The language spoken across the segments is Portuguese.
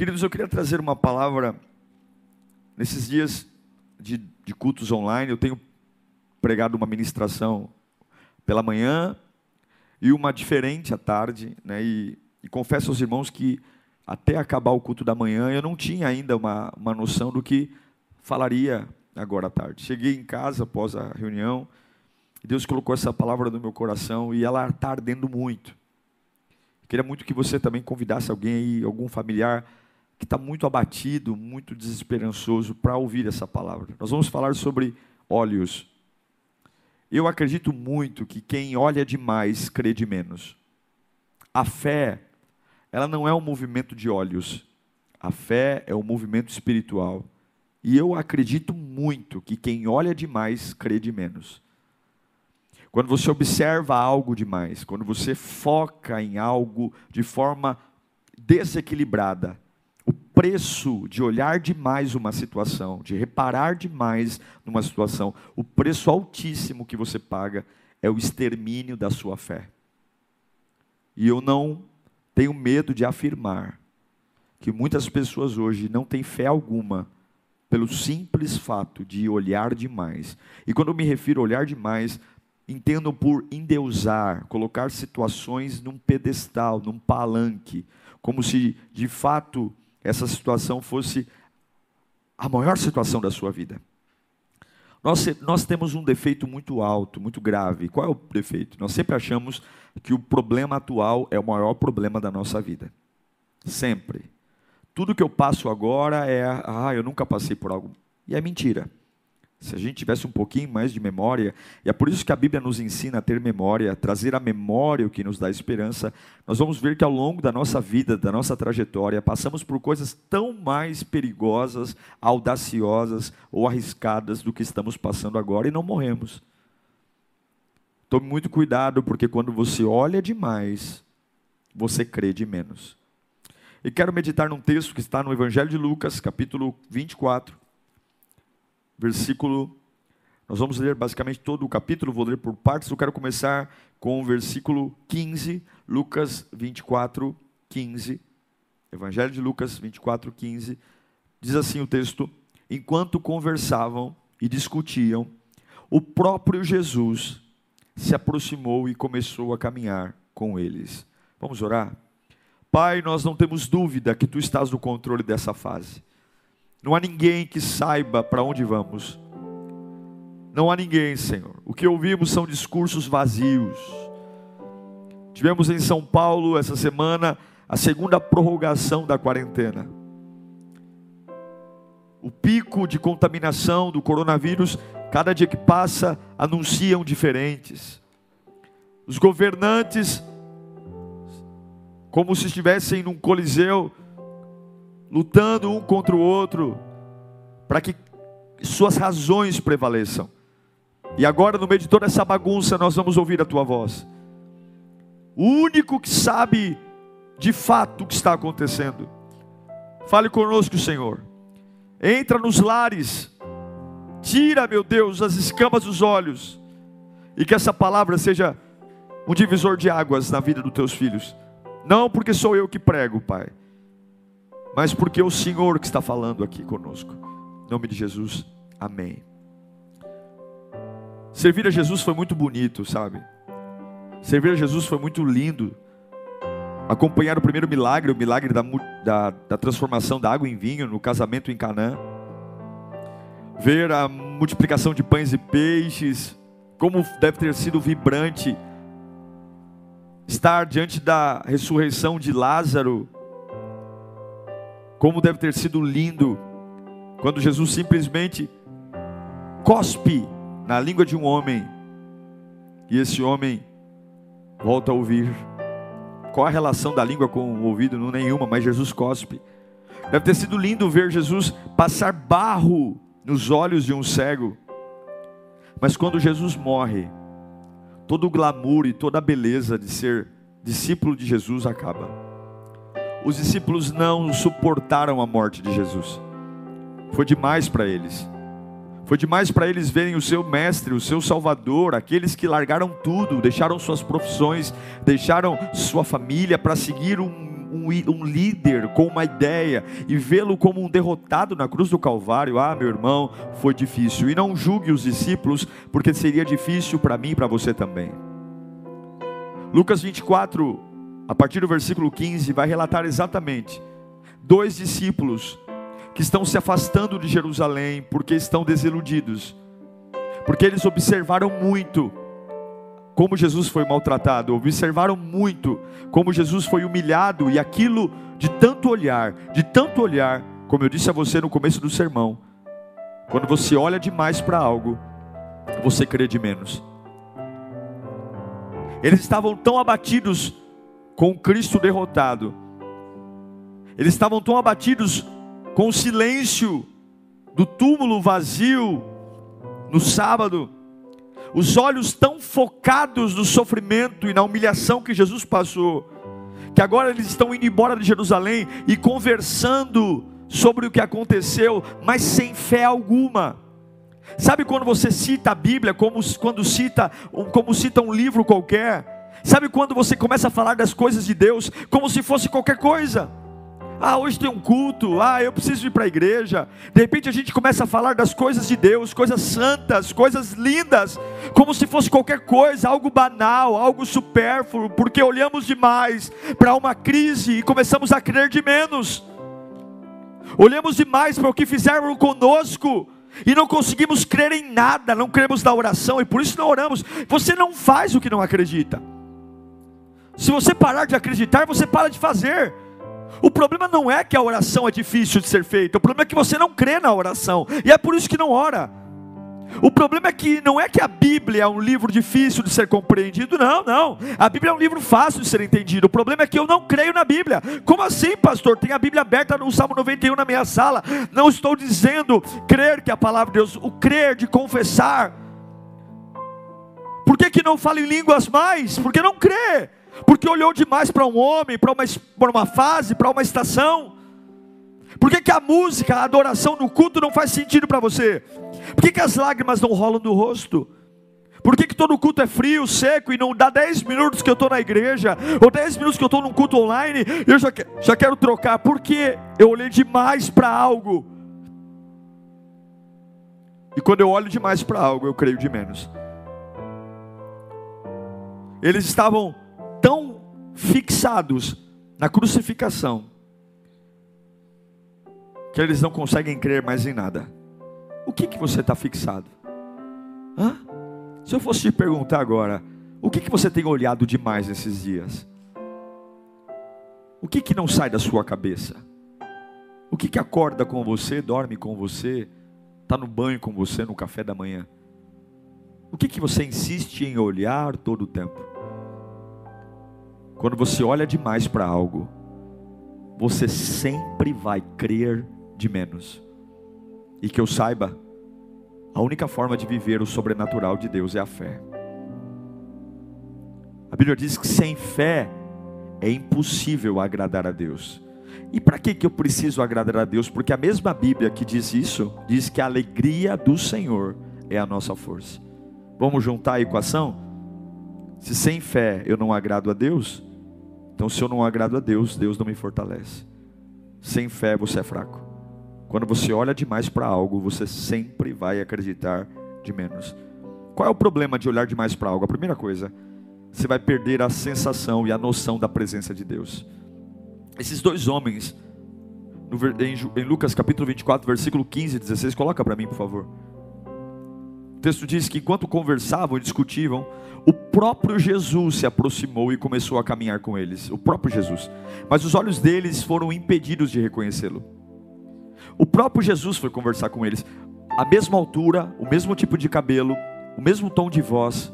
Queridos, eu queria trazer uma palavra nesses dias de, de cultos online. Eu tenho pregado uma ministração pela manhã e uma diferente à tarde, né? E, e confesso aos irmãos que até acabar o culto da manhã eu não tinha ainda uma, uma noção do que falaria agora à tarde. Cheguei em casa após a reunião Deus colocou essa palavra no meu coração e ela está ardendo muito. Queria muito que você também convidasse alguém aí, algum familiar que está muito abatido, muito desesperançoso para ouvir essa palavra. Nós vamos falar sobre olhos. Eu acredito muito que quem olha demais crê de menos. A fé, ela não é um movimento de olhos. A fé é um movimento espiritual. E eu acredito muito que quem olha demais crê de menos. Quando você observa algo demais, quando você foca em algo de forma desequilibrada, preço de olhar demais uma situação, de reparar demais numa situação, o preço altíssimo que você paga é o extermínio da sua fé. E eu não tenho medo de afirmar que muitas pessoas hoje não têm fé alguma pelo simples fato de olhar demais. E quando eu me refiro a olhar demais, entendo por endeusar, colocar situações num pedestal, num palanque, como se de fato essa situação fosse a maior situação da sua vida. Nós, nós temos um defeito muito alto, muito grave. Qual é o defeito? Nós sempre achamos que o problema atual é o maior problema da nossa vida. Sempre. Tudo que eu passo agora é, ah, eu nunca passei por algo. E é mentira. Se a gente tivesse um pouquinho mais de memória, e é por isso que a Bíblia nos ensina a ter memória, a trazer a memória o que nos dá esperança, nós vamos ver que ao longo da nossa vida, da nossa trajetória, passamos por coisas tão mais perigosas, audaciosas ou arriscadas do que estamos passando agora e não morremos. Tome muito cuidado, porque quando você olha demais, você crê de menos. E quero meditar num texto que está no Evangelho de Lucas, capítulo 24 versículo. Nós vamos ler basicamente todo o capítulo, vou ler por partes. Eu quero começar com o versículo 15, Lucas 24, 15. Evangelho de Lucas 24, 15. Diz assim o texto: Enquanto conversavam e discutiam, o próprio Jesus se aproximou e começou a caminhar com eles. Vamos orar? Pai, nós não temos dúvida que tu estás no controle dessa fase. Não há ninguém que saiba para onde vamos. Não há ninguém, Senhor. O que ouvimos são discursos vazios. Tivemos em São Paulo essa semana a segunda prorrogação da quarentena. O pico de contaminação do coronavírus, cada dia que passa, anunciam diferentes. Os governantes, como se estivessem num coliseu, lutando um contra o outro, para que suas razões prevaleçam. E agora, no meio de toda essa bagunça, nós vamos ouvir a tua voz. O único que sabe de fato o que está acontecendo. Fale conosco, Senhor. Entra nos lares. Tira, meu Deus, as escamas dos olhos. E que essa palavra seja um divisor de águas na vida dos teus filhos. Não porque sou eu que prego, Pai, mas porque é o Senhor que está falando aqui conosco. Em nome de Jesus, amém. Servir a Jesus foi muito bonito, sabe? Servir a Jesus foi muito lindo. Acompanhar o primeiro milagre, o milagre da, da, da transformação da água em vinho no casamento em Canaã. Ver a multiplicação de pães e peixes, como deve ter sido vibrante estar diante da ressurreição de Lázaro como deve ter sido lindo quando Jesus simplesmente cospe na língua de um homem e esse homem volta a ouvir. Qual a relação da língua com o ouvido? Não nenhuma, mas Jesus cospe. Deve ter sido lindo ver Jesus passar barro nos olhos de um cego. Mas quando Jesus morre, todo o glamour e toda a beleza de ser discípulo de Jesus acaba. Os discípulos não suportaram a morte de Jesus. Foi demais para eles. Foi demais para eles verem o seu mestre, o seu salvador, aqueles que largaram tudo, deixaram suas profissões, deixaram sua família para seguir um, um, um, líder com uma ideia e vê-lo como um derrotado na cruz do Calvário. Ah, meu irmão, foi difícil. E não julgue os discípulos, porque seria difícil para mim e para você também. Lucas 24, a partir do versículo 15, vai relatar exatamente dois discípulos que estão se afastando de Jerusalém porque estão desiludidos, porque eles observaram muito como Jesus foi maltratado, observaram muito como Jesus foi humilhado e aquilo de tanto olhar, de tanto olhar, como eu disse a você no começo do sermão, quando você olha demais para algo, você crê de menos. Eles estavam tão abatidos com Cristo derrotado, eles estavam tão abatidos com o silêncio do túmulo vazio no sábado, os olhos tão focados no sofrimento e na humilhação que Jesus passou, que agora eles estão indo embora de Jerusalém e conversando sobre o que aconteceu, mas sem fé alguma. Sabe quando você cita a Bíblia como quando cita como cita um livro qualquer? Sabe quando você começa a falar das coisas de Deus como se fosse qualquer coisa? Ah, hoje tem um culto. Ah, eu preciso ir para a igreja. De repente a gente começa a falar das coisas de Deus, coisas santas, coisas lindas, como se fosse qualquer coisa, algo banal, algo supérfluo, porque olhamos demais para uma crise e começamos a crer de menos. Olhamos demais para o que fizeram conosco e não conseguimos crer em nada, não cremos na oração e por isso não oramos. Você não faz o que não acredita. Se você parar de acreditar, você para de fazer. O problema não é que a oração é difícil de ser feita, o problema é que você não crê na oração, e é por isso que não ora. O problema é que não é que a Bíblia é um livro difícil de ser compreendido, não, não. A Bíblia é um livro fácil de ser entendido. O problema é que eu não creio na Bíblia. Como assim, pastor? Tem a Bíblia aberta no Salmo 91 na minha sala. Não estou dizendo crer que a palavra de Deus, o crer de confessar. Por que, que não fala em línguas mais? Porque não crê porque olhou demais para um homem, para uma, uma fase, para uma estação. Por que, que a música, a adoração no culto não faz sentido para você? Por que, que as lágrimas não rolam do rosto? Por que, que todo culto é frio, seco e não dá 10 minutos que eu estou na igreja, ou 10 minutos que eu estou num culto online eu já, já quero trocar? Porque eu olhei demais para algo. E quando eu olho demais para algo, eu creio de menos. Eles estavam fixados na crucificação que eles não conseguem crer mais em nada. O que que você está fixado? Hã? Se eu fosse te perguntar agora, o que que você tem olhado demais nesses dias? O que que não sai da sua cabeça? O que que acorda com você, dorme com você, está no banho com você no café da manhã? O que que você insiste em olhar todo o tempo? Quando você olha demais para algo, você sempre vai crer de menos. E que eu saiba, a única forma de viver o sobrenatural de Deus é a fé. A Bíblia diz que sem fé é impossível agradar a Deus. E para que, que eu preciso agradar a Deus? Porque a mesma Bíblia que diz isso, diz que a alegria do Senhor é a nossa força. Vamos juntar a equação? Se sem fé eu não agrado a Deus, então, se eu não agrado a Deus, Deus não me fortalece. Sem fé você é fraco. Quando você olha demais para algo, você sempre vai acreditar de menos. Qual é o problema de olhar demais para algo? A primeira coisa, você vai perder a sensação e a noção da presença de Deus. Esses dois homens, em Lucas capítulo 24, versículo 15 e 16, coloca para mim, por favor. O texto diz que enquanto conversavam e discutiam, o próprio Jesus se aproximou e começou a caminhar com eles. O próprio Jesus. Mas os olhos deles foram impedidos de reconhecê-lo. O próprio Jesus foi conversar com eles. A mesma altura, o mesmo tipo de cabelo, o mesmo tom de voz.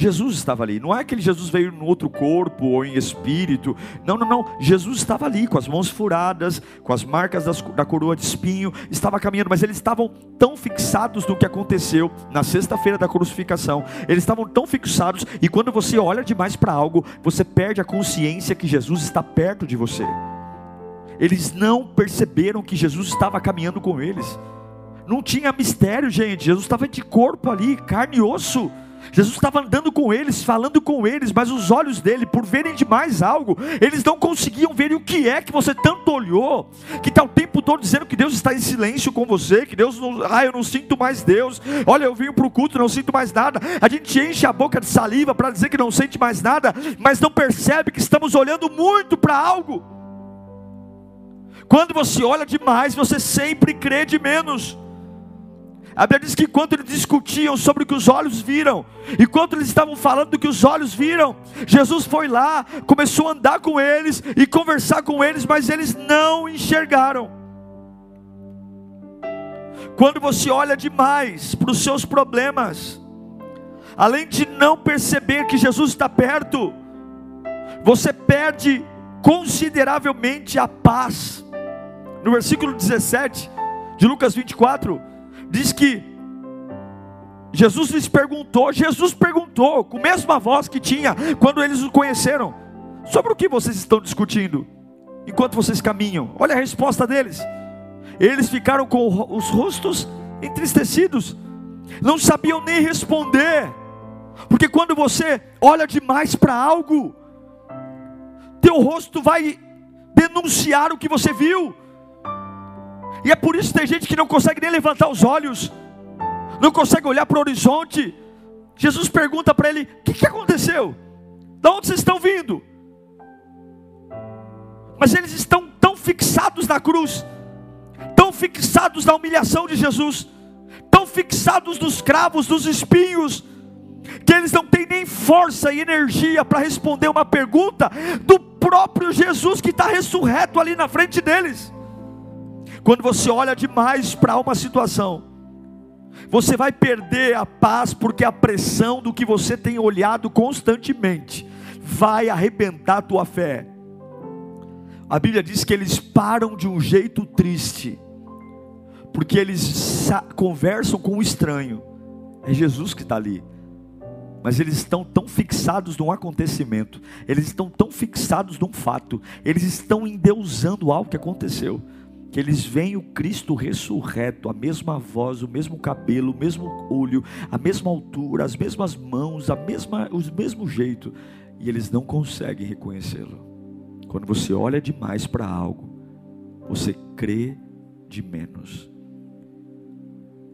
Jesus estava ali. Não é que Jesus veio em outro corpo ou em espírito. Não, não, não. Jesus estava ali com as mãos furadas, com as marcas das, da coroa de espinho, estava caminhando, mas eles estavam tão fixados no que aconteceu na sexta-feira da crucificação. Eles estavam tão fixados e quando você olha demais para algo, você perde a consciência que Jesus está perto de você. Eles não perceberam que Jesus estava caminhando com eles. Não tinha mistério, gente. Jesus estava de corpo ali, carne e osso. Jesus estava andando com eles, falando com eles, mas os olhos dele, por verem demais algo, eles não conseguiam ver o que é que você tanto olhou, que está o tempo todo dizendo que Deus está em silêncio com você, que Deus não, ah, eu não sinto mais Deus, olha, eu vim para o culto, não sinto mais nada. A gente enche a boca de saliva para dizer que não sente mais nada, mas não percebe que estamos olhando muito para algo. Quando você olha demais, você sempre crê de menos. A Bíblia diz que enquanto eles discutiam sobre o que os olhos viram, enquanto eles estavam falando do que os olhos viram, Jesus foi lá, começou a andar com eles e conversar com eles, mas eles não enxergaram. Quando você olha demais para os seus problemas, além de não perceber que Jesus está perto, você perde consideravelmente a paz. No versículo 17 de Lucas 24, diz que Jesus lhes perguntou, Jesus perguntou, com a mesma voz que tinha quando eles o conheceram: sobre o que vocês estão discutindo enquanto vocês caminham? Olha a resposta deles. Eles ficaram com os rostos entristecidos, não sabiam nem responder, porque quando você olha demais para algo, teu rosto vai denunciar o que você viu. E é por isso que tem gente que não consegue nem levantar os olhos, não consegue olhar para o horizonte. Jesus pergunta para ele: O que, que aconteceu? De onde vocês estão vindo? Mas eles estão tão fixados na cruz, tão fixados na humilhação de Jesus, tão fixados nos cravos, nos espinhos, que eles não têm nem força e energia para responder uma pergunta do próprio Jesus que está ressurreto ali na frente deles. Quando você olha demais para uma situação, você vai perder a paz, porque a pressão do que você tem olhado constantemente vai arrebentar a tua fé. A Bíblia diz que eles param de um jeito triste, porque eles conversam com o estranho, é Jesus que está ali, mas eles estão tão fixados num acontecimento, eles estão tão fixados num fato, eles estão endeusando algo que aconteceu que eles veem o Cristo ressurreto, a mesma voz, o mesmo cabelo, o mesmo olho, a mesma altura, as mesmas mãos, a mesma, o mesmo jeito, e eles não conseguem reconhecê-lo. Quando você olha demais para algo, você crê de menos.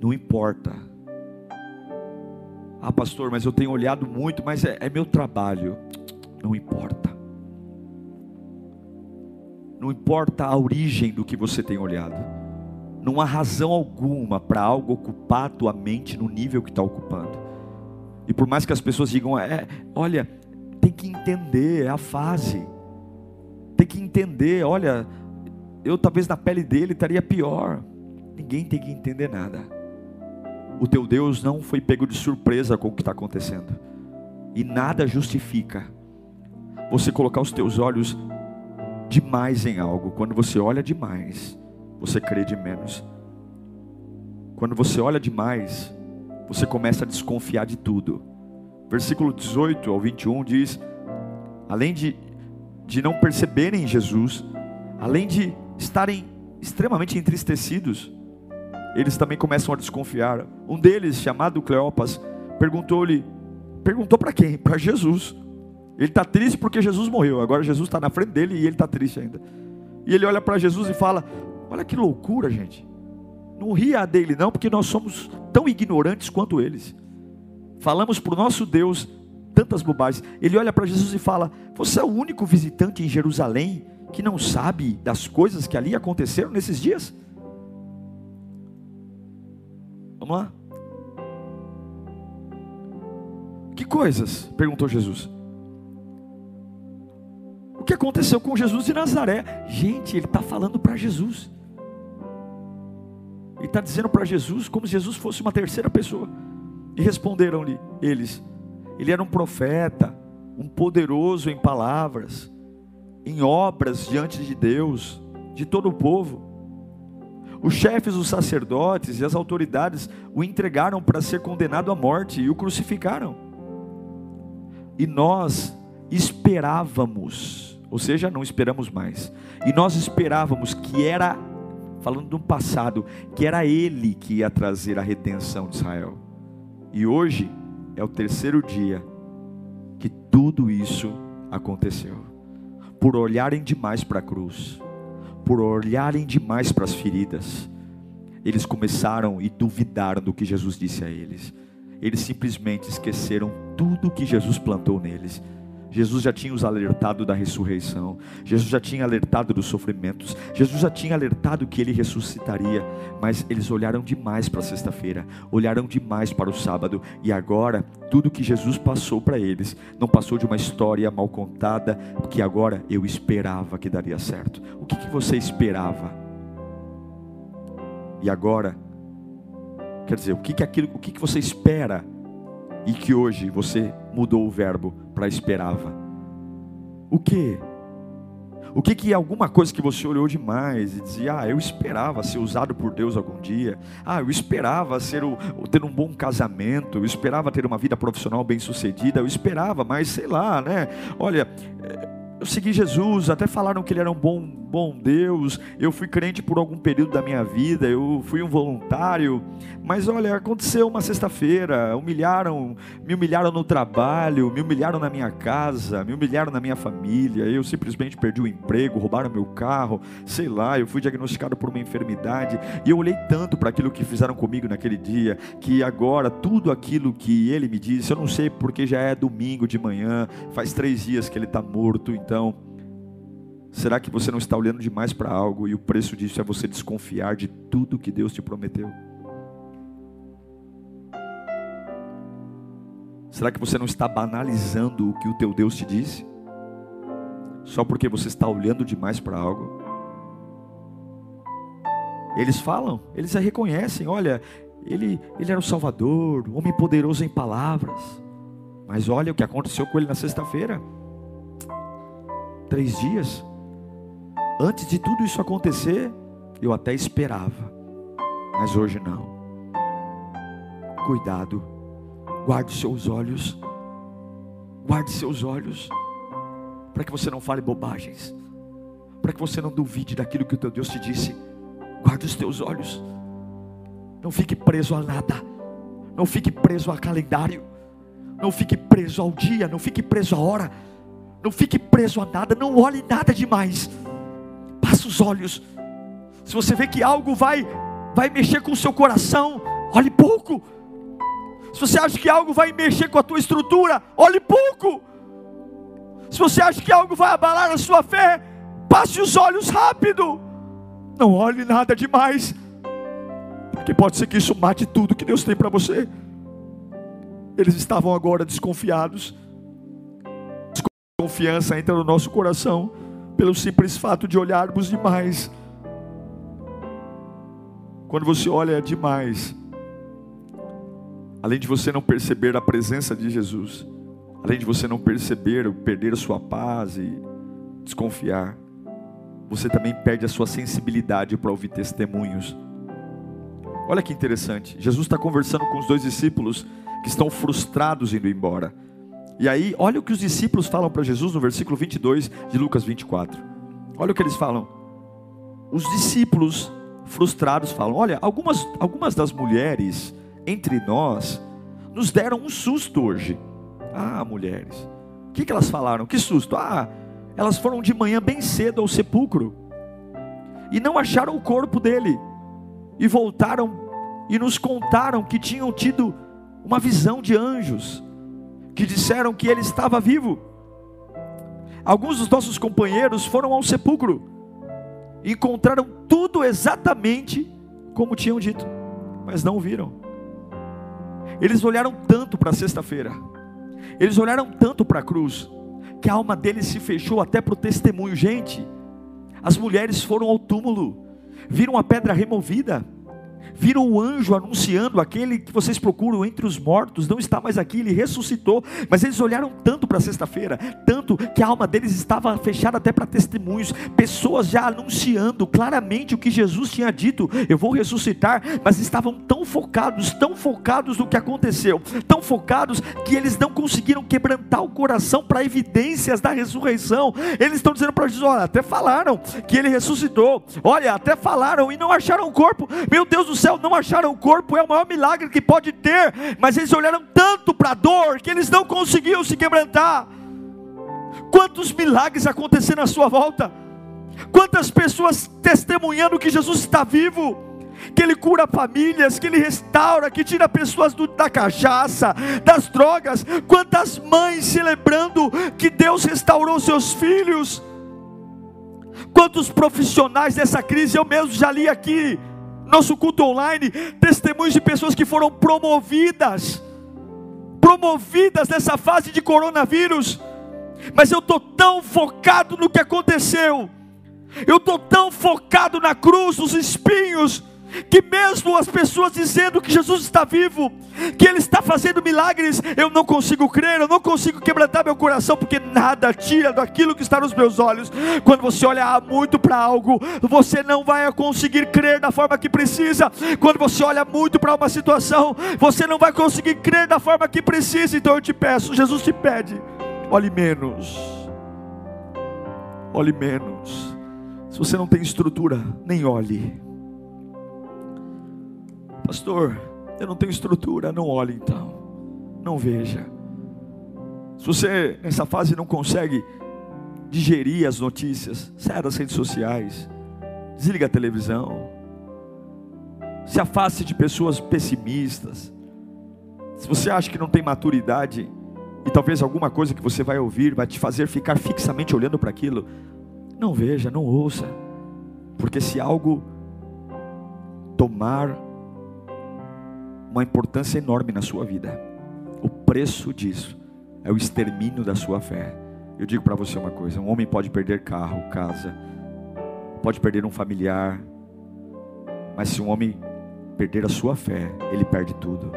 Não importa. Ah, pastor, mas eu tenho olhado muito, mas é, é meu trabalho. Não importa. Não importa a origem do que você tem olhado. Não há razão alguma para algo ocupar a tua mente no nível que está ocupando. E por mais que as pessoas digam, é, olha, tem que entender, é a fase. Tem que entender, olha, eu talvez na pele dele estaria pior. Ninguém tem que entender nada. O teu Deus não foi pego de surpresa com o que está acontecendo. E nada justifica você colocar os teus olhos demais em algo. Quando você olha demais, você crê de menos. Quando você olha demais, você começa a desconfiar de tudo. Versículo 18 ao 21 diz: além de, de não perceberem Jesus, além de estarem extremamente entristecidos, eles também começam a desconfiar. Um deles, chamado Cleopas, perguntou-lhe: perguntou para quem? Para Jesus. Ele está triste porque Jesus morreu. Agora Jesus está na frente dele e ele está triste ainda. E ele olha para Jesus e fala: Olha que loucura, gente. Não ria dele, não, porque nós somos tão ignorantes quanto eles. Falamos para o nosso Deus tantas bobagens. Ele olha para Jesus e fala: Você é o único visitante em Jerusalém que não sabe das coisas que ali aconteceram nesses dias? Vamos lá. Que coisas? perguntou Jesus que aconteceu com Jesus de Nazaré. Gente, ele está falando para Jesus. Ele está dizendo para Jesus como se Jesus fosse uma terceira pessoa. E responderam-lhe eles: ele era um profeta, um poderoso em palavras, em obras diante de Deus, de todo o povo. Os chefes, os sacerdotes e as autoridades o entregaram para ser condenado à morte e o crucificaram. E nós esperávamos, ou seja, não esperamos mais, e nós esperávamos que era, falando do passado, que era Ele que ia trazer a redenção de Israel. E hoje é o terceiro dia que tudo isso aconteceu. Por olharem demais para a cruz, por olharem demais para as feridas, eles começaram e duvidaram do que Jesus disse a eles. Eles simplesmente esqueceram tudo que Jesus plantou neles Jesus já tinha os alertado da ressurreição, Jesus já tinha alertado dos sofrimentos, Jesus já tinha alertado que ele ressuscitaria, mas eles olharam demais para sexta-feira, olharam demais para o sábado, e agora tudo que Jesus passou para eles não passou de uma história mal contada, que agora eu esperava que daria certo. O que, que você esperava? E agora, quer dizer, o que, que aquilo, o que, que você espera? E que hoje você mudou o verbo para esperava. O que? O que que alguma coisa que você olhou demais e dizia, ah, eu esperava ser usado por Deus algum dia, ah, eu esperava ser o, ter um bom casamento, eu esperava ter uma vida profissional bem sucedida, eu esperava, mas sei lá, né? Olha, eu segui Jesus, até falaram que ele era um bom, bom Deus. Eu fui crente por algum período da minha vida, eu fui um voluntário. Mas olha, aconteceu uma sexta-feira, humilharam, me humilharam no trabalho, me humilharam na minha casa, me humilharam na minha família. Eu simplesmente perdi o emprego, roubaram meu carro, sei lá, eu fui diagnosticado por uma enfermidade. E eu olhei tanto para aquilo que fizeram comigo naquele dia, que agora tudo aquilo que ele me disse, eu não sei porque já é domingo de manhã, faz três dias que ele está morto então, será que você não está olhando demais para algo e o preço disso é você desconfiar de tudo que Deus te prometeu? Será que você não está banalizando o que o teu Deus te disse? Só porque você está olhando demais para algo? Eles falam, eles reconhecem, olha, ele, ele era o Salvador, o homem poderoso em palavras. Mas olha o que aconteceu com ele na sexta-feira três dias. Antes de tudo isso acontecer, eu até esperava, mas hoje não. Cuidado, guarde seus olhos, guarde seus olhos, para que você não fale bobagens, para que você não duvide daquilo que o teu Deus te disse. Guarde os teus olhos, não fique preso a nada, não fique preso a calendário, não fique preso ao dia, não fique preso à hora não fique preso a nada, não olhe nada demais. Passa os olhos. Se você vê que algo vai vai mexer com o seu coração, olhe pouco. Se você acha que algo vai mexer com a tua estrutura, olhe pouco. Se você acha que algo vai abalar a sua fé, passe os olhos rápido. Não olhe nada demais. Porque pode ser que isso mate tudo que Deus tem para você. Eles estavam agora desconfiados confiança entra no nosso coração pelo simples fato de olharmos demais. Quando você olha demais, além de você não perceber a presença de Jesus, além de você não perceber, perder a sua paz e desconfiar, você também perde a sua sensibilidade para ouvir testemunhos. Olha que interessante, Jesus está conversando com os dois discípulos que estão frustrados indo embora. E aí, olha o que os discípulos falam para Jesus no versículo 22 de Lucas 24. Olha o que eles falam. Os discípulos frustrados falam: Olha, algumas, algumas das mulheres entre nós nos deram um susto hoje. Ah, mulheres. O que, que elas falaram? Que susto. Ah, elas foram de manhã bem cedo ao sepulcro e não acharam o corpo dele. E voltaram e nos contaram que tinham tido uma visão de anjos que disseram que ele estava vivo. Alguns dos nossos companheiros foram ao sepulcro, encontraram tudo exatamente como tinham dito, mas não o viram. Eles olharam tanto para a sexta-feira, eles olharam tanto para a cruz, que a alma deles se fechou até para o testemunho. Gente, as mulheres foram ao túmulo, viram a pedra removida, viram o anjo anunciando: aquele que vocês procuram entre os mortos não está mais aqui, ele ressuscitou. Mas eles olharam tanto para sexta-feira, tanto que a alma deles estava fechada até para testemunhos, pessoas já anunciando claramente o que Jesus tinha dito: eu vou ressuscitar, mas estavam tão focados, tão focados no que aconteceu, tão focados que eles não conseguiram quebrantar o coração para evidências da ressurreição. Eles estão dizendo para Jesus: olha, até falaram que ele ressuscitou, olha, até falaram e não acharam o corpo. Meu Deus do céu, não acharam o corpo, é o maior milagre que pode ter, mas eles olharam tanto para a dor que eles não conseguiam se quebrantar. Quantos milagres aconteceram à sua volta? Quantas pessoas testemunhando que Jesus está vivo? que Ele cura famílias, que Ele restaura, que tira pessoas do, da cachaça, das drogas. Quantas mães celebrando que Deus restaurou seus filhos. Quantos profissionais dessa crise, eu mesmo já li aqui, nosso culto online, testemunhos de pessoas que foram promovidas, promovidas nessa fase de coronavírus. Mas eu estou tão focado no que aconteceu, eu estou tão focado na cruz, nos espinhos, que mesmo as pessoas dizendo que Jesus está vivo, que Ele está fazendo milagres, eu não consigo crer, eu não consigo quebrantar meu coração, porque nada tira daquilo que está nos meus olhos. Quando você olha muito para algo, você não vai conseguir crer da forma que precisa. Quando você olha muito para uma situação, você não vai conseguir crer da forma que precisa. Então eu te peço, Jesus te pede, olhe menos, olhe menos. Se você não tem estrutura, nem olhe. Pastor, eu não tenho estrutura, não olhe então. Não veja. Se você nessa fase não consegue digerir as notícias, saia das redes sociais, desliga a televisão, se afaste de pessoas pessimistas. Se você acha que não tem maturidade e talvez alguma coisa que você vai ouvir vai te fazer ficar fixamente olhando para aquilo, não veja, não ouça, porque se algo tomar uma importância enorme na sua vida. O preço disso é o extermínio da sua fé. Eu digo para você uma coisa: um homem pode perder carro, casa, pode perder um familiar, mas se um homem perder a sua fé, ele perde tudo.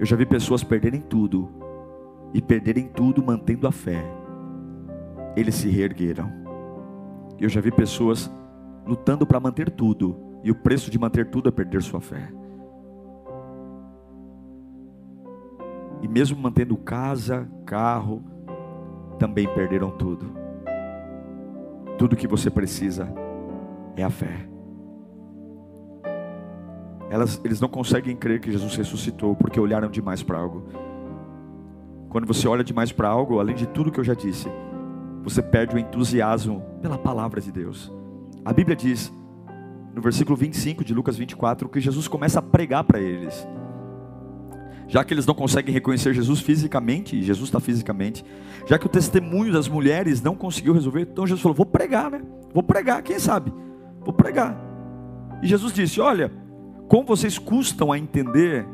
Eu já vi pessoas perderem tudo e perderem tudo mantendo a fé. Eles se reergueram. Eu já vi pessoas lutando para manter tudo e o preço de manter tudo é perder sua fé. E mesmo mantendo casa, carro, também perderam tudo. Tudo que você precisa é a fé. Elas, eles não conseguem crer que Jesus ressuscitou porque olharam demais para algo. Quando você olha demais para algo, além de tudo que eu já disse, você perde o entusiasmo pela palavra de Deus. A Bíblia diz, no versículo 25 de Lucas 24, que Jesus começa a pregar para eles já que eles não conseguem reconhecer Jesus fisicamente, e Jesus está fisicamente, já que o testemunho das mulheres não conseguiu resolver, então Jesus falou: vou pregar, né? Vou pregar, quem sabe? Vou pregar. E Jesus disse: Olha, como vocês custam a entender,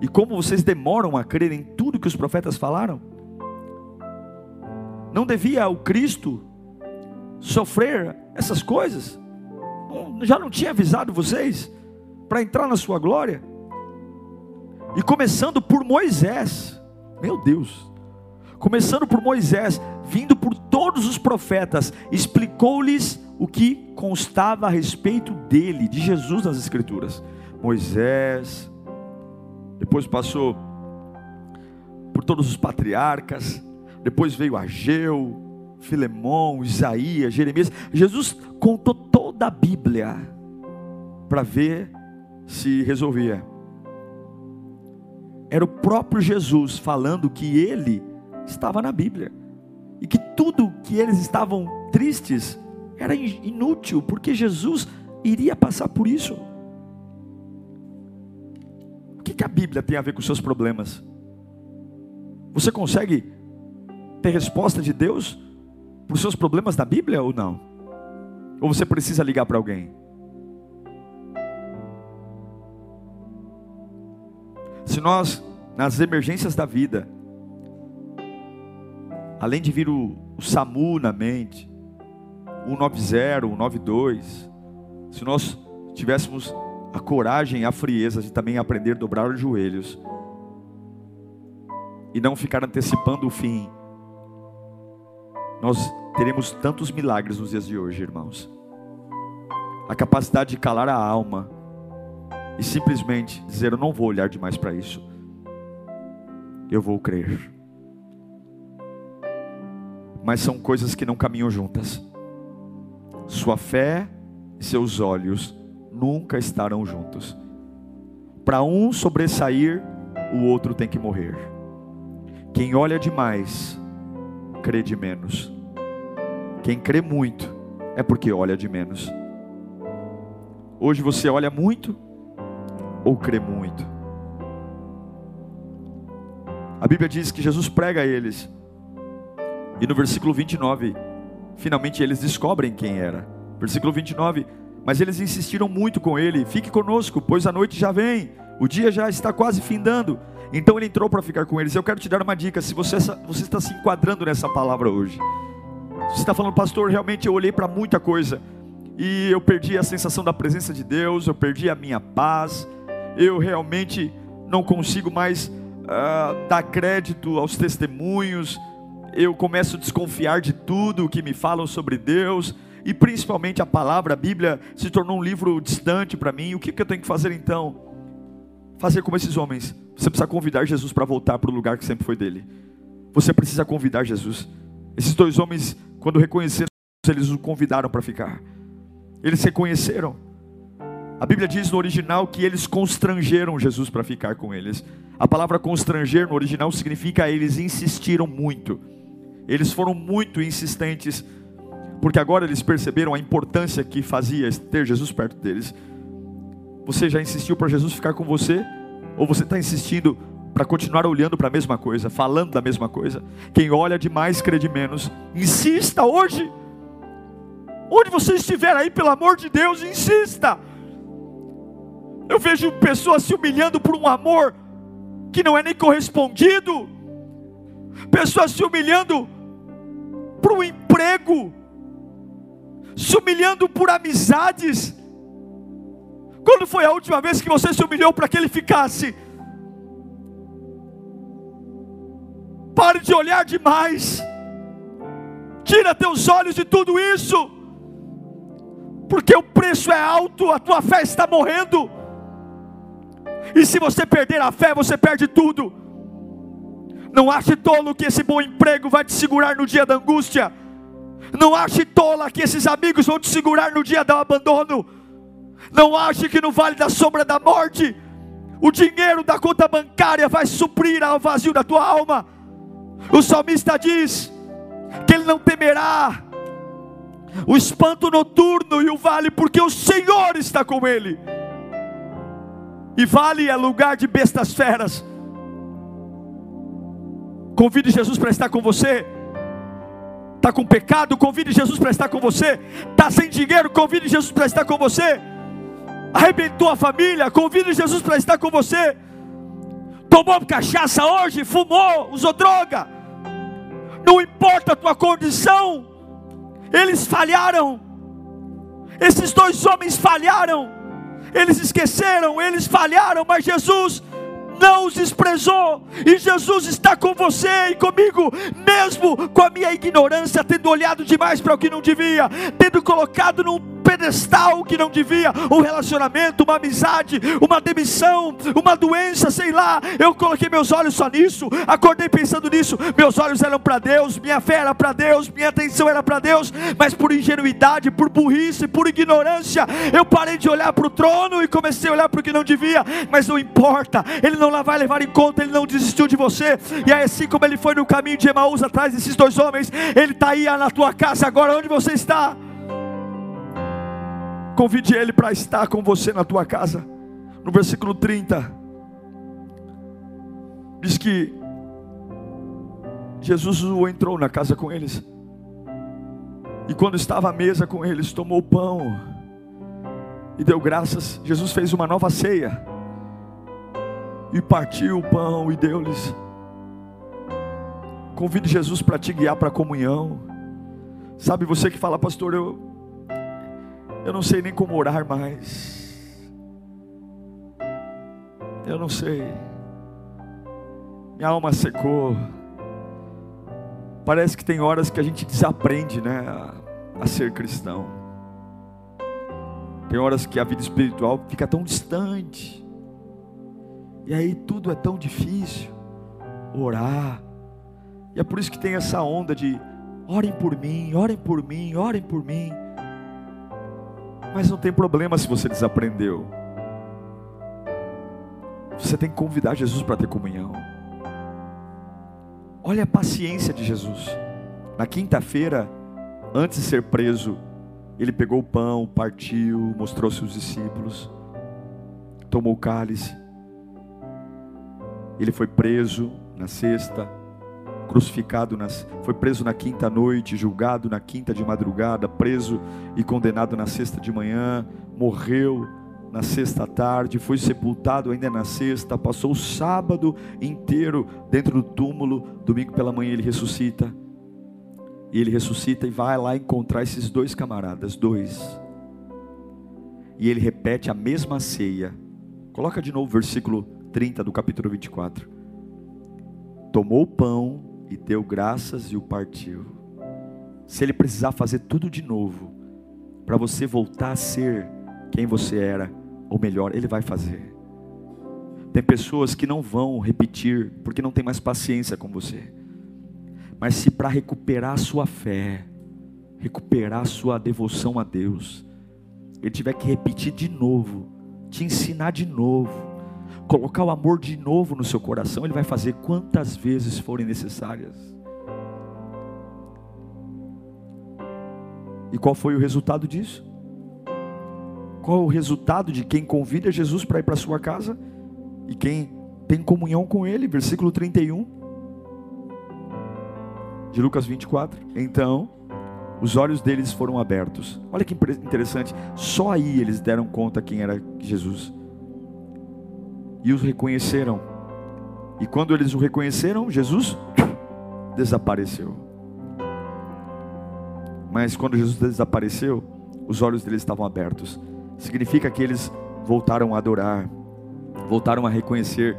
e como vocês demoram a crer em tudo que os profetas falaram, não devia o Cristo sofrer essas coisas? Já não tinha avisado vocês para entrar na sua glória? E começando por Moisés, meu Deus, começando por Moisés, vindo por todos os profetas, explicou-lhes o que constava a respeito dele, de Jesus nas Escrituras. Moisés, depois passou por todos os patriarcas, depois veio Ageu, Filemão, Isaías, Jeremias. Jesus contou toda a Bíblia para ver se resolvia era o próprio Jesus falando que ele estava na Bíblia e que tudo que eles estavam tristes era inútil, porque Jesus iria passar por isso. O que, que a Bíblia tem a ver com os seus problemas? Você consegue ter resposta de Deus para os seus problemas na Bíblia ou não? Ou você precisa ligar para alguém? Se nós, nas emergências da vida, além de vir o, o SAMU na mente, o 190, o 192, se nós tivéssemos a coragem e a frieza de também aprender a dobrar os joelhos e não ficar antecipando o fim, nós teremos tantos milagres nos dias de hoje, irmãos. A capacidade de calar a alma e simplesmente dizer: Eu não vou olhar demais para isso, eu vou crer. Mas são coisas que não caminham juntas. Sua fé e seus olhos nunca estarão juntos. Para um sobressair, o outro tem que morrer. Quem olha demais, crê de menos. Quem crê muito, é porque olha de menos. Hoje você olha muito ou crê muito? A Bíblia diz que Jesus prega a eles. E no versículo 29, finalmente eles descobrem quem era. Versículo 29, mas eles insistiram muito com ele: fique conosco, pois a noite já vem, o dia já está quase findando. Então ele entrou para ficar com eles. Eu quero te dar uma dica: se você, você está se enquadrando nessa palavra hoje, você está falando, pastor, realmente eu olhei para muita coisa e eu perdi a sensação da presença de Deus, eu perdi a minha paz, eu realmente não consigo mais uh, dar crédito aos testemunhos, eu começo a desconfiar de tudo que me falam sobre Deus e principalmente a palavra, a Bíblia, se tornou um livro distante para mim. O que, que eu tenho que fazer então? Fazer como esses homens. Você precisa convidar Jesus para voltar para o lugar que sempre foi dele. Você precisa convidar Jesus. Esses dois homens, quando reconheceram, eles o convidaram para ficar. Eles reconheceram. A Bíblia diz no original que eles constrangeram Jesus para ficar com eles. A palavra constranger no original significa eles insistiram muito. Eles foram muito insistentes porque agora eles perceberam a importância que fazia ter Jesus perto deles. Você já insistiu para Jesus ficar com você? Ou você está insistindo para continuar olhando para a mesma coisa, falando da mesma coisa? Quem olha demais crê de menos. Insista hoje. Onde você estiver aí, pelo amor de Deus, insista. Eu vejo pessoas se humilhando por um amor que não é nem correspondido, pessoas se humilhando por um emprego se humilhando por amizades. Quando foi a última vez que você se humilhou para que ele ficasse? Pare de olhar demais. Tira teus olhos de tudo isso. Porque o preço é alto, a tua fé está morrendo. E se você perder a fé, você perde tudo. Não ache tolo que esse bom emprego vai te segurar no dia da angústia. Não ache tola que esses amigos vão te segurar no dia do abandono. Não ache que no vale da sombra da morte, o dinheiro da conta bancária vai suprir ao vazio da tua alma. O salmista diz que ele não temerá o espanto noturno e o vale, porque o Senhor está com ele. E vale é lugar de bestas feras. Convide Jesus para estar com você. Está com pecado, convide Jesus para estar com você. Está sem dinheiro, convide Jesus para estar com você. Arrebentou a família, convide Jesus para estar com você. Tomou cachaça hoje, fumou, usou droga. Não importa a tua condição, eles falharam. Esses dois homens falharam. Eles esqueceram, eles falharam, mas Jesus não os desprezou, e Jesus está com você e comigo, mesmo com a minha ignorância, tendo olhado demais para o que não devia, tendo colocado num pedestal que não devia, um relacionamento, uma amizade, uma demissão, uma doença, sei lá. Eu coloquei meus olhos só nisso, acordei pensando nisso. Meus olhos eram para Deus, minha fé era para Deus, minha atenção era para Deus, mas por ingenuidade, por burrice, por ignorância, eu parei de olhar para o trono e comecei a olhar para o que não devia. Mas não importa, Ele não vai levar em conta, Ele não desistiu de você. E aí, assim como Ele foi no caminho de Emaús atrás desses dois homens, Ele está aí na tua casa agora, onde você está. Convide Ele para estar com você na tua casa. No versículo 30, diz que Jesus entrou na casa com eles. E quando estava à mesa com eles, tomou o pão e deu graças. Jesus fez uma nova ceia. E partiu o pão e deu-lhes. Convide Jesus para te guiar para a comunhão. Sabe você que fala, pastor, eu eu não sei nem como orar mais. Eu não sei. Minha alma secou. Parece que tem horas que a gente desaprende, né, a, a ser cristão. Tem horas que a vida espiritual fica tão distante. E aí tudo é tão difícil. Orar. E é por isso que tem essa onda de orem por mim, orem por mim, orem por mim. Mas não tem problema se você desaprendeu. Você tem que convidar Jesus para ter comunhão. Olha a paciência de Jesus. Na quinta-feira, antes de ser preso, ele pegou o pão, partiu, mostrou seus discípulos, tomou o cálice. Ele foi preso na sexta, crucificado, nas, foi preso na quinta noite, julgado na quinta de madrugada, preso e condenado na sexta de manhã, morreu na sexta tarde, foi sepultado ainda na sexta, passou o sábado inteiro dentro do túmulo, domingo pela manhã ele ressuscita. E ele ressuscita e vai lá encontrar esses dois camaradas, dois. E ele repete a mesma ceia. Coloca de novo o versículo 30 do capítulo 24. Tomou o pão e deu graças e o partiu. Se ele precisar fazer tudo de novo, para você voltar a ser quem você era, ou melhor, ele vai fazer. Tem pessoas que não vão repetir, porque não tem mais paciência com você. Mas se para recuperar a sua fé, recuperar a sua devoção a Deus, ele tiver que repetir de novo, te ensinar de novo, colocar o amor de novo no seu coração, Ele vai fazer quantas vezes forem necessárias. E qual foi o resultado disso? Qual é o resultado de quem convida Jesus para ir para sua casa e quem tem comunhão com Ele? Versículo 31 de Lucas 24. Então, os olhos deles foram abertos. Olha que interessante, só aí eles deram conta quem era Jesus e os reconheceram. E quando eles o reconheceram, Jesus desapareceu. Mas quando Jesus desapareceu, os olhos deles estavam abertos. Significa que eles voltaram a adorar, voltaram a reconhecer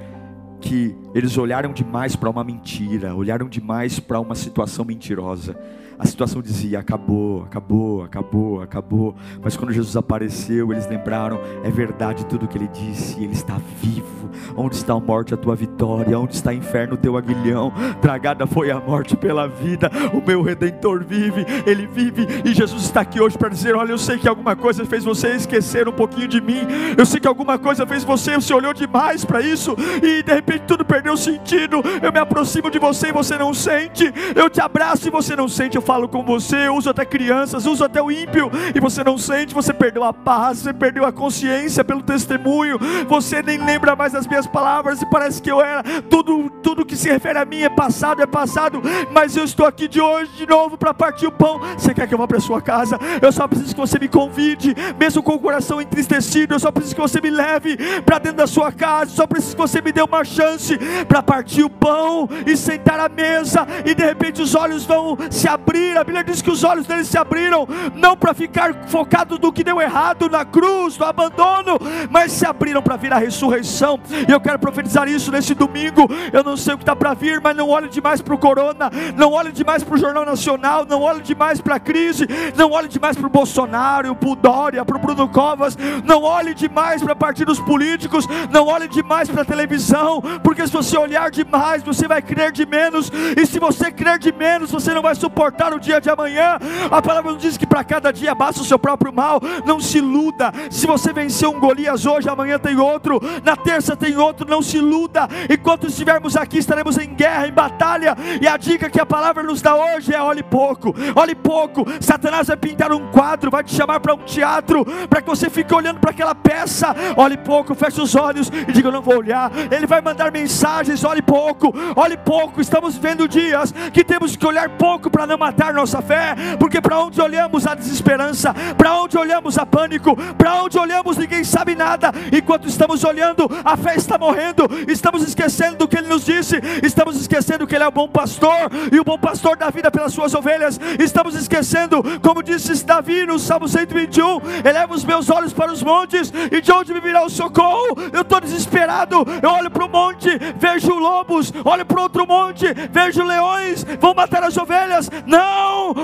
que eles olharam demais para uma mentira, olharam demais para uma situação mentirosa a situação dizia: acabou, acabou, acabou, acabou. Mas quando Jesus apareceu, eles lembraram: é verdade tudo que ele disse, ele está vivo. Onde está a morte, a tua vitória? Onde está o inferno, o teu aguilhão? Tragada foi a morte pela vida, o meu redentor vive, ele vive. E Jesus está aqui hoje para dizer: olha, eu sei que alguma coisa fez você esquecer um pouquinho de mim, eu sei que alguma coisa fez você, você olhou demais para isso, e de repente tudo perdeu sentido. Eu me aproximo de você e você não sente, eu te abraço e você não sente. Eu falo com você, uso até crianças, uso até o ímpio, e você não sente, você perdeu a paz, você perdeu a consciência pelo testemunho, você nem lembra mais das minhas palavras, e parece que eu era, tudo, tudo que se refere a mim é passado, é passado, mas eu estou aqui de hoje de novo para partir o pão. Você quer que eu vá para sua casa? Eu só preciso que você me convide, mesmo com o coração entristecido, eu só preciso que você me leve para dentro da sua casa, só preciso que você me dê uma chance para partir o pão e sentar à mesa, e de repente os olhos vão se abrir abrir. A Bíblia diz que os olhos deles se abriram, não para ficar focado no que deu errado na cruz, no abandono, mas se abriram para vir a ressurreição. E eu quero profetizar isso nesse domingo. Eu não sei o que está para vir, mas não olhe demais para o corona, não olhe demais para o Jornal Nacional, não olhe demais para a crise, não olhe demais para o Bolsonaro, para o Dória, para o Bruno Covas, não olhe demais para partidos políticos, não olhe demais para a televisão, porque se você olhar demais, você vai crer de menos, e se você crer de menos, você não vai suportar o dia de amanhã. A palavra nos diz que para cada dia basta o seu próprio mal. Não se iluda. Se você venceu um Golias hoje, amanhã tem outro. Na terça tem outro. Não se iluda. Enquanto estivermos aqui, estaremos em guerra, em batalha. E a dica que a palavra nos dá hoje é: olhe pouco, olhe pouco. Satanás vai pintar um quadro, vai te chamar para um teatro, para que você fique olhando para aquela peça. Olhe pouco, feche os olhos e diga: Eu não vou olhar. Ele vai mandar mensagens: olhe pouco, olhe pouco. Estamos vendo dias que temos que olhar pouco para não matar resgatar nossa fé, porque para onde olhamos há desesperança, para onde olhamos há pânico, para onde olhamos ninguém sabe nada, enquanto estamos olhando, a fé está morrendo, estamos esquecendo do que Ele nos disse, estamos esquecendo que Ele é o bom pastor e o bom pastor dá vida pelas suas ovelhas, estamos esquecendo, como disse Davi no Salmo 121, eleva os meus olhos para os montes, e de onde me virá o socorro? Eu estou desesperado, eu olho para o monte, vejo lobos, olho para outro monte, vejo leões, vão matar as ovelhas, não,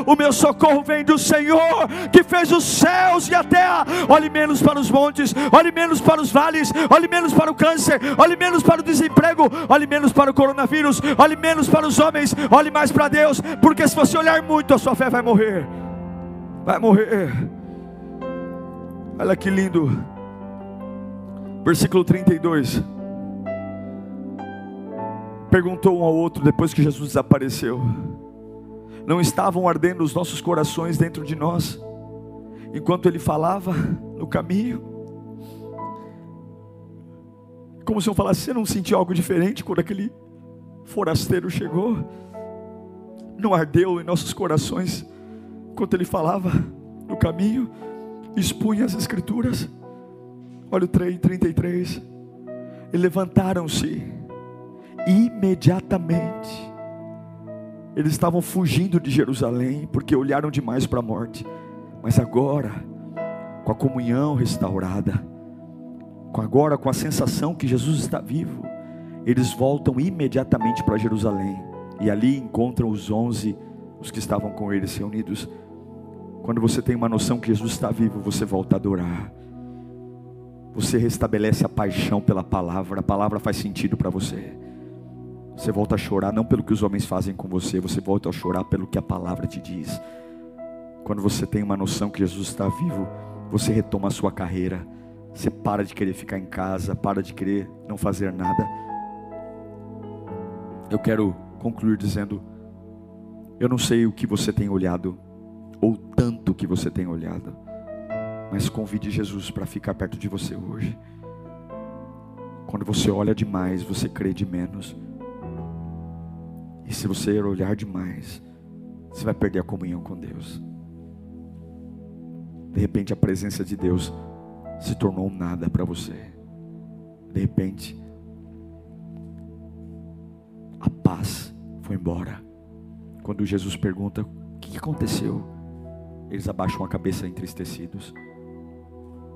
o meu socorro vem do Senhor, que fez os céus e a terra, olhe menos para os montes, olhe menos para os vales, olhe menos para o câncer, olhe menos para o desemprego, olhe menos para o coronavírus, olhe menos para os homens, olhe mais para Deus, porque se você olhar muito, a sua fé vai morrer. Vai morrer. Olha que lindo. Versículo 32. Perguntou um ao outro depois que Jesus desapareceu: Não estavam ardendo os nossos corações dentro de nós, enquanto ele falava no caminho? Como se eu falasse, você não sentiu algo diferente quando aquele forasteiro chegou? Não ardeu em nossos corações enquanto ele falava no caminho, expunha as escrituras? Olha o 3, 33. E levantaram-se imediatamente. Eles estavam fugindo de Jerusalém porque olharam demais para a morte. Mas agora, com a comunhão restaurada, com agora com a sensação que Jesus está vivo, eles voltam imediatamente para Jerusalém e ali encontram os onze, os que estavam com eles reunidos. Quando você tem uma noção que Jesus está vivo, você volta a adorar. Você restabelece a paixão pela palavra, a palavra faz sentido para você. Você volta a chorar não pelo que os homens fazem com você, você volta a chorar pelo que a palavra te diz. Quando você tem uma noção que Jesus está vivo, você retoma a sua carreira você para de querer ficar em casa, para de querer não fazer nada. Eu quero concluir dizendo: eu não sei o que você tem olhado, ou tanto que você tem olhado, mas convide Jesus para ficar perto de você hoje. Quando você olha demais, você crê de menos. E se você olhar demais, você vai perder a comunhão com Deus. De repente, a presença de Deus se tornou nada para você. De repente, a paz foi embora. Quando Jesus pergunta: O que aconteceu? Eles abaixam a cabeça entristecidos.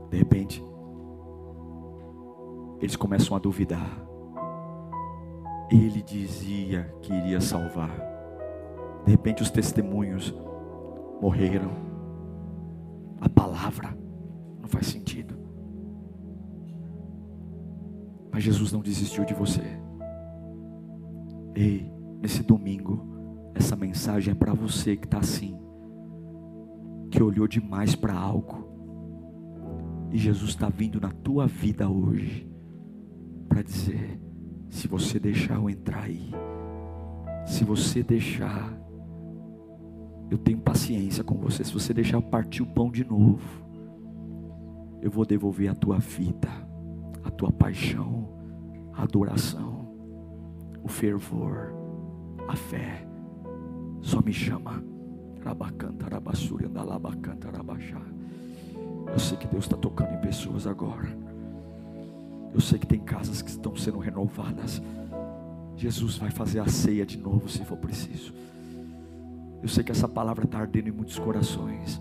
De repente, eles começam a duvidar. Ele dizia que iria salvar. De repente, os testemunhos morreram. A palavra não faz sentido. Mas Jesus não desistiu de você. Ei, nesse domingo, essa mensagem é para você que está assim, que olhou demais para algo, e Jesus está vindo na tua vida hoje, para dizer: se você deixar eu entrar aí, se você deixar, eu tenho paciência com você, se você deixar eu partir o pão de novo, eu vou devolver a tua vida, a tua paixão, a adoração, o fervor, a fé. Só me chama. Eu sei que Deus está tocando em pessoas agora. Eu sei que tem casas que estão sendo renovadas. Jesus vai fazer a ceia de novo se for preciso. Eu sei que essa palavra está ardendo em muitos corações.